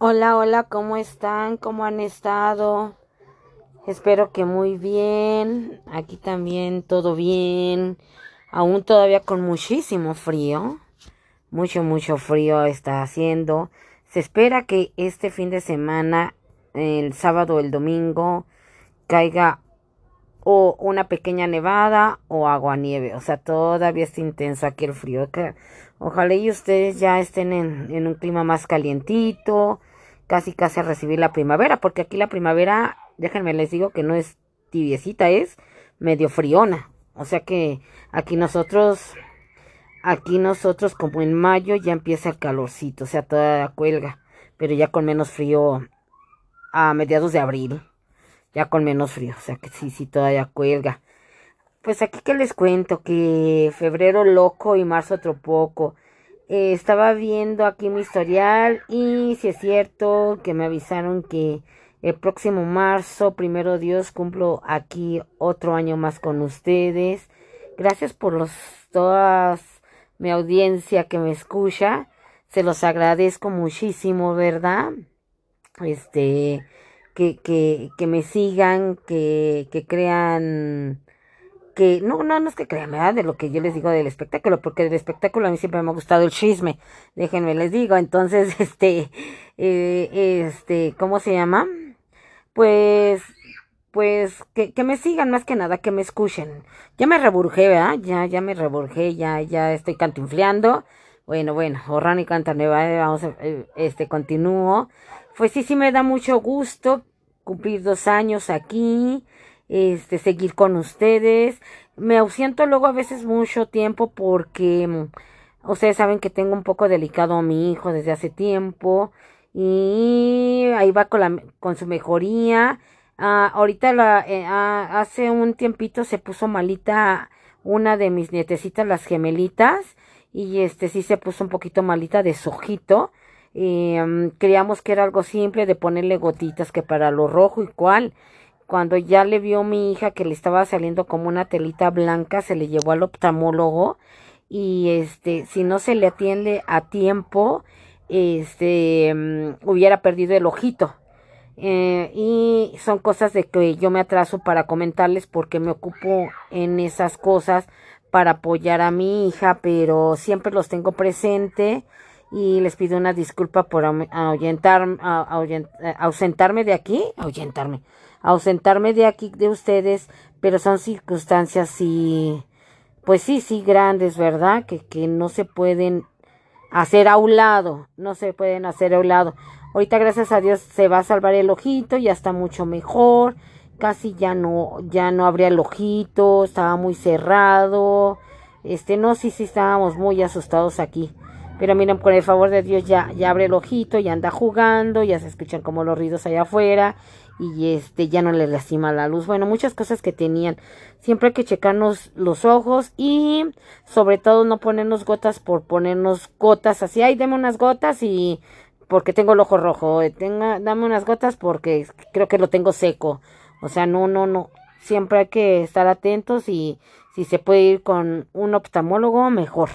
Hola, hola, ¿cómo están? ¿Cómo han estado? Espero que muy bien. Aquí también todo bien. Aún todavía con muchísimo frío. Mucho, mucho frío está haciendo. Se espera que este fin de semana, el sábado el domingo, caiga o una pequeña nevada o agua nieve. O sea, todavía está intenso aquí el frío. Ojalá y ustedes ya estén en, en un clima más calientito, casi casi a recibir la primavera, porque aquí la primavera, déjenme les digo que no es tibiecita, es medio friona. O sea que aquí nosotros, aquí nosotros como en mayo ya empieza el calorcito, o sea, toda cuelga, pero ya con menos frío a mediados de abril, ya con menos frío, o sea que sí, sí, todavía cuelga. Pues aquí que les cuento que febrero loco y marzo otro poco. Eh, estaba viendo aquí mi historial y si es cierto que me avisaron que el próximo marzo, primero Dios, cumplo aquí otro año más con ustedes. Gracias por los todas mi audiencia que me escucha. Se los agradezco muchísimo, ¿verdad? Este, que, que, que me sigan, que, que crean que no, no, no es que crean, ¿verdad? De lo que yo les digo del espectáculo, porque del espectáculo a mí siempre me ha gustado el chisme, déjenme les digo, entonces, este, eh, este, ¿cómo se llama? Pues, pues, que, que me sigan más que nada, que me escuchen. Ya me reburjé, ¿verdad? Ya, ya me reburjé, ya, ya estoy cantinfleando. Bueno, bueno, Orran y Cantaneva, eh, vamos a, eh, este, continúo. Pues sí, sí me da mucho gusto cumplir dos años aquí este, seguir con ustedes. Me ausento luego a veces mucho tiempo porque mm, ustedes saben que tengo un poco delicado a mi hijo desde hace tiempo y ahí va con, la, con su mejoría. Ah, ahorita la, eh, ah, hace un tiempito se puso malita una de mis nietecitas, las gemelitas, y este sí se puso un poquito malita de su ojito. Y, mm, creíamos que era algo simple de ponerle gotitas que para lo rojo y cual cuando ya le vio mi hija que le estaba saliendo como una telita blanca, se le llevó al oftalmólogo y este, si no se le atiende a tiempo, este, mm, hubiera perdido el ojito. Eh, y son cosas de que yo me atraso para comentarles porque me ocupo en esas cosas para apoyar a mi hija, pero siempre los tengo presente y les pido una disculpa por ahuyentar, ausentarme de aquí, ahuyentarme, ausentarme de aquí de ustedes, pero son circunstancias sí, pues sí, sí grandes, ¿verdad? Que, que no se pueden hacer a un lado, no se pueden hacer a un lado. Ahorita gracias a Dios se va a salvar el ojito, ya está mucho mejor, casi ya no, ya no abría el ojito, estaba muy cerrado, este, no, sí, sí estábamos muy asustados aquí. Pero miren, con el favor de Dios ya, ya abre el ojito, ya anda jugando, ya se escuchan como los ruidos allá afuera y este ya no le lastima la luz. Bueno, muchas cosas que tenían. Siempre hay que checarnos los ojos y sobre todo no ponernos gotas por ponernos gotas así. Ay, deme unas gotas y porque tengo el ojo rojo. Tenga, dame unas gotas porque creo que lo tengo seco. O sea, no, no, no. Siempre hay que estar atentos y si se puede ir con un oftalmólogo, mejor.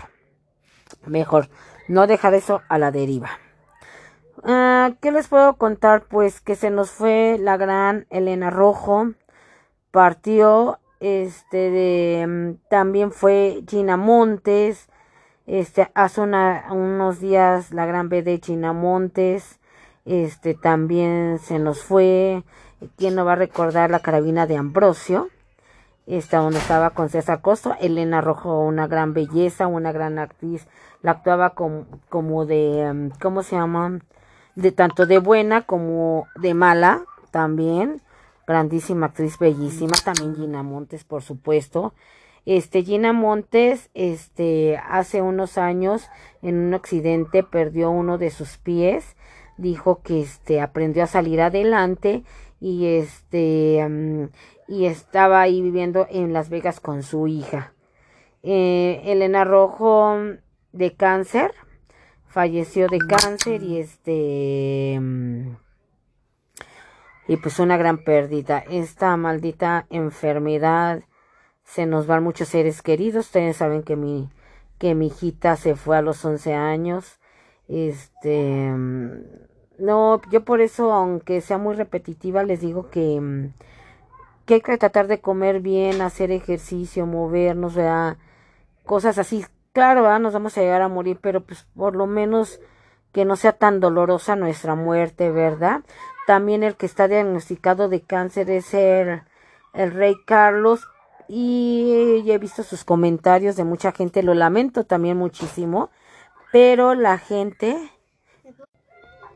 Mejor. No dejar eso a la deriva. Ah, ¿Qué les puedo contar? Pues que se nos fue la gran Elena Rojo, partió, este, de, mm, también fue Gina Montes, este, hace unos días la gran B de Gina Montes, este, también se nos fue, ¿quién no va a recordar la carabina de Ambrosio? Esta donde estaba con César Costo, Elena Rojo, una gran belleza, una gran actriz, la actuaba como, como de, mm, ¿cómo se llama? de tanto de buena como de mala también. Grandísima actriz, bellísima. También Gina Montes, por supuesto. Este, Gina Montes, este, hace unos años, en un accidente, perdió uno de sus pies. Dijo que, este, aprendió a salir adelante y, este, mm, y estaba ahí viviendo en Las Vegas con su hija. Eh, Elena Rojo, de cáncer, falleció de cáncer y este y pues una gran pérdida. Esta maldita enfermedad se nos van muchos seres queridos. Ustedes saben que mi que mi hijita se fue a los 11 años. Este no, yo por eso, aunque sea muy repetitiva, les digo que, que hay que tratar de comer bien, hacer ejercicio, movernos, ¿verdad? Cosas así. Claro. Nos vamos a llegar a morir, pero pues por lo menos que no sea tan dolorosa nuestra muerte, ¿verdad? También el que está diagnosticado de cáncer es el, el rey Carlos y he visto sus comentarios de mucha gente, lo lamento también muchísimo, pero la gente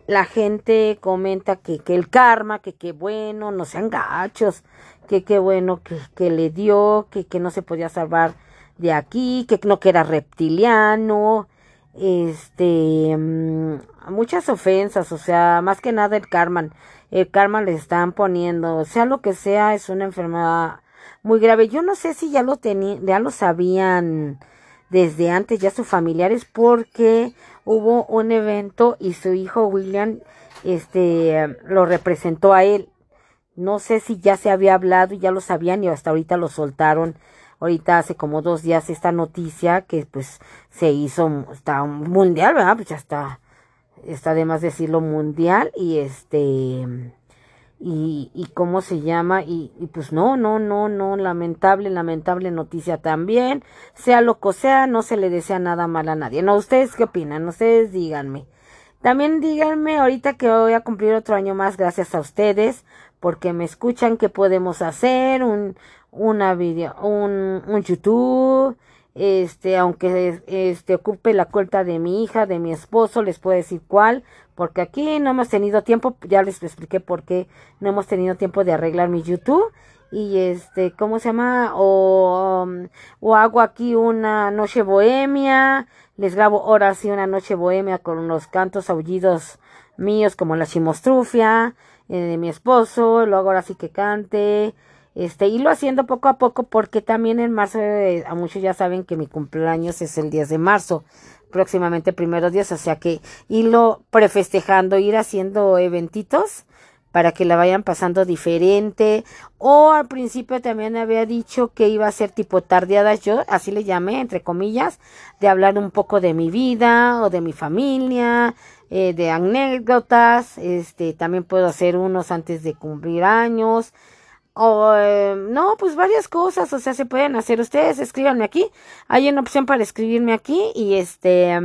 la gente comenta que, que el karma, que qué bueno, no sean gachos, que qué bueno que, que le dio, que, que no se podía salvar de aquí, que no que era reptiliano, este, mm, muchas ofensas, o sea, más que nada el karma, el karma le están poniendo, sea lo que sea, es una enfermedad muy grave. Yo no sé si ya lo tenían, ya lo sabían desde antes ya sus familiares porque hubo un evento y su hijo William este lo representó a él. No sé si ya se había hablado y ya lo sabían y hasta ahorita lo soltaron. Ahorita hace como dos días esta noticia que pues se hizo, está mundial, ¿verdad? Pues ya está, está de más decirlo mundial y este y, y cómo se llama y, y, pues no, no, no, no, lamentable, lamentable noticia también, sea lo que sea, no se le desea nada mal a nadie. No, ustedes qué opinan, ustedes díganme. También díganme ahorita que voy a cumplir otro año más gracias a ustedes porque me escuchan que podemos hacer un una video, un, un YouTube, este, aunque este ocupe la cuenta de mi hija, de mi esposo, les puedo decir cuál, porque aquí no hemos tenido tiempo, ya les expliqué por qué no hemos tenido tiempo de arreglar mi YouTube y este, ¿cómo se llama? O, um, o hago aquí una noche bohemia, les grabo ahora sí una noche bohemia con los cantos aullidos míos como la chimostrufia eh, de mi esposo, luego ahora sí que cante, este, y lo haciendo poco a poco porque también en marzo, eh, a muchos ya saben que mi cumpleaños es el 10 de marzo, próximamente primeros días, o sea que irlo prefestejando, ir haciendo eventitos para que la vayan pasando diferente. O al principio también había dicho que iba a ser tipo tardeadas, yo así le llamé, entre comillas, de hablar un poco de mi vida o de mi familia, eh, de anécdotas, este, también puedo hacer unos antes de cumplir años, o eh, no, pues varias cosas, o sea, se pueden hacer. Ustedes escríbanme aquí, hay una opción para escribirme aquí y este,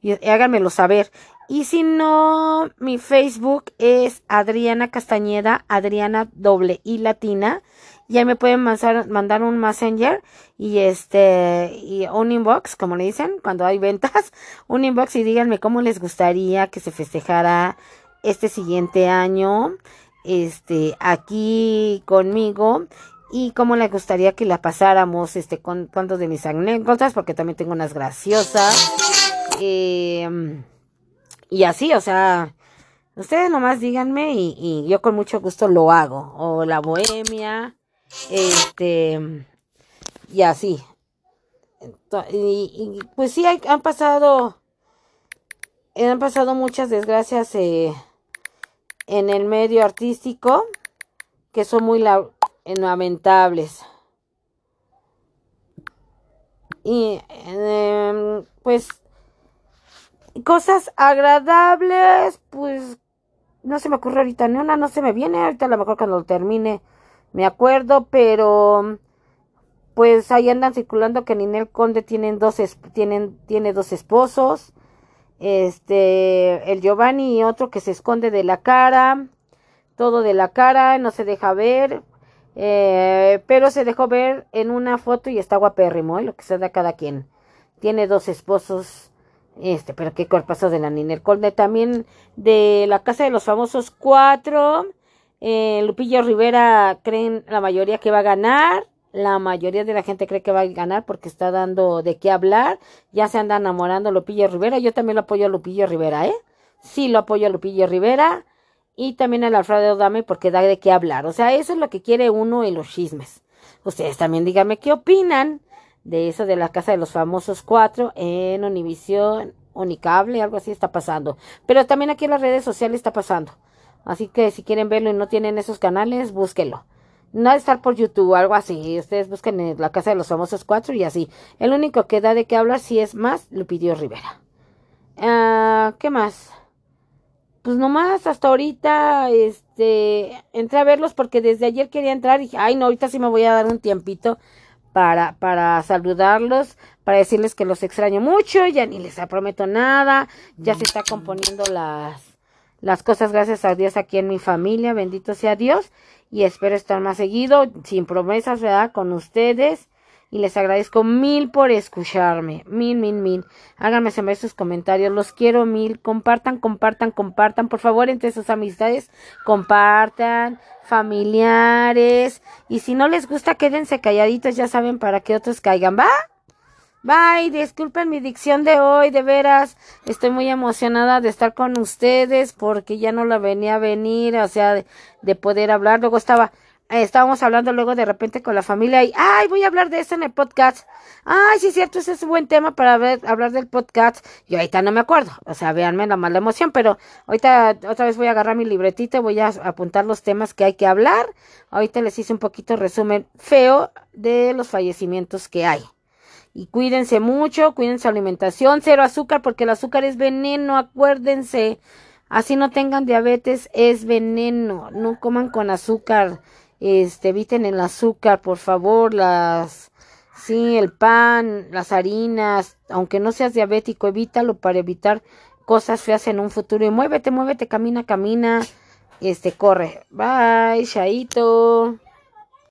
y háganmelo saber. Y si no, mi Facebook es Adriana Castañeda, Adriana doble y latina. Y ahí me pueden mandar, mandar un messenger y este, y un inbox, como le dicen, cuando hay ventas, un inbox y díganme cómo les gustaría que se festejara este siguiente año este, aquí conmigo y cómo le gustaría que la pasáramos, este, con cuantos de mis anécdotas, porque también tengo unas graciosas. Eh, y así, o sea, ustedes nomás díganme y, yo con mucho gusto lo hago. O la bohemia, este, y así. Y, pues sí, han pasado, han pasado muchas desgracias, eh, en el medio artístico que son muy lamentables. Y em, pues cosas agradables, pues no se me ocurre ahorita ni una, no se me viene, ahorita a lo mejor cuando lo termine me acuerdo, pero pues ahí andan circulando que Ninel Conde tienen dos tienen, tiene dos esposos este, el Giovanni y otro que se esconde de la cara, todo de la cara, no se deja ver, eh, pero se dejó ver en una foto y está guapérrimo, ¿eh? lo que se da cada quien. Tiene dos esposos, este, pero qué cuerpazo de la Ninel Conde, también de la Casa de los Famosos cuatro, eh, Lupillo Rivera creen la mayoría que va a ganar, la mayoría de la gente cree que va a ganar porque está dando de qué hablar. Ya se anda enamorando Lupillo Rivera. Yo también lo apoyo a Lupillo Rivera, ¿eh? Sí, lo apoyo a Lupillo Rivera. Y también al Alfredo Dame porque da de qué hablar. O sea, eso es lo que quiere uno en los chismes. Ustedes también díganme qué opinan de eso de la Casa de los Famosos Cuatro en Univisión, Unicable, algo así está pasando. Pero también aquí en las redes sociales está pasando. Así que si quieren verlo y no tienen esos canales, búsquenlo no ha de estar por YouTube o algo así. Ustedes busquen en la casa de los famosos cuatro y así. El único que da de qué hablar sí es más Lupidio Rivera. Uh, ¿Qué más? pues nomás hasta ahorita, este, entré a verlos porque desde ayer quería entrar y dije, ay no, ahorita sí me voy a dar un tiempito para, para saludarlos, para decirles que los extraño mucho, ya ni les prometo nada, ya se está componiendo las, las cosas gracias a Dios aquí en mi familia, bendito sea Dios, y espero estar más seguido, sin promesas, ¿verdad? Con ustedes y les agradezco mil por escucharme, mil, mil, mil. Háganme saber sus comentarios, los quiero mil. Compartan, compartan, compartan, por favor, entre sus amistades, compartan, familiares. Y si no les gusta, quédense calladitos, ya saben para que otros caigan, ¿va? Bye, disculpen mi dicción de hoy, de veras, estoy muy emocionada de estar con ustedes porque ya no la venía a venir, o sea, de, de poder hablar. Luego estaba, estábamos hablando luego de repente con la familia y, ay, voy a hablar de eso en el podcast. Ay, sí es cierto, ese es un buen tema para ver, hablar del podcast. Yo ahorita no me acuerdo, o sea, véanme la mala emoción, pero ahorita otra vez voy a agarrar mi libretito, voy a apuntar los temas que hay que hablar. Ahorita les hice un poquito resumen feo de los fallecimientos que hay. Y cuídense mucho, cuídense su alimentación, cero azúcar, porque el azúcar es veneno, acuérdense. Así no tengan diabetes, es veneno. No coman con azúcar este, eviten el azúcar, por favor, las, sí, el pan, las harinas, aunque no seas diabético, evítalo para evitar cosas feas en un futuro. Y muévete, muévete, camina, camina, este, corre. Bye, chaito.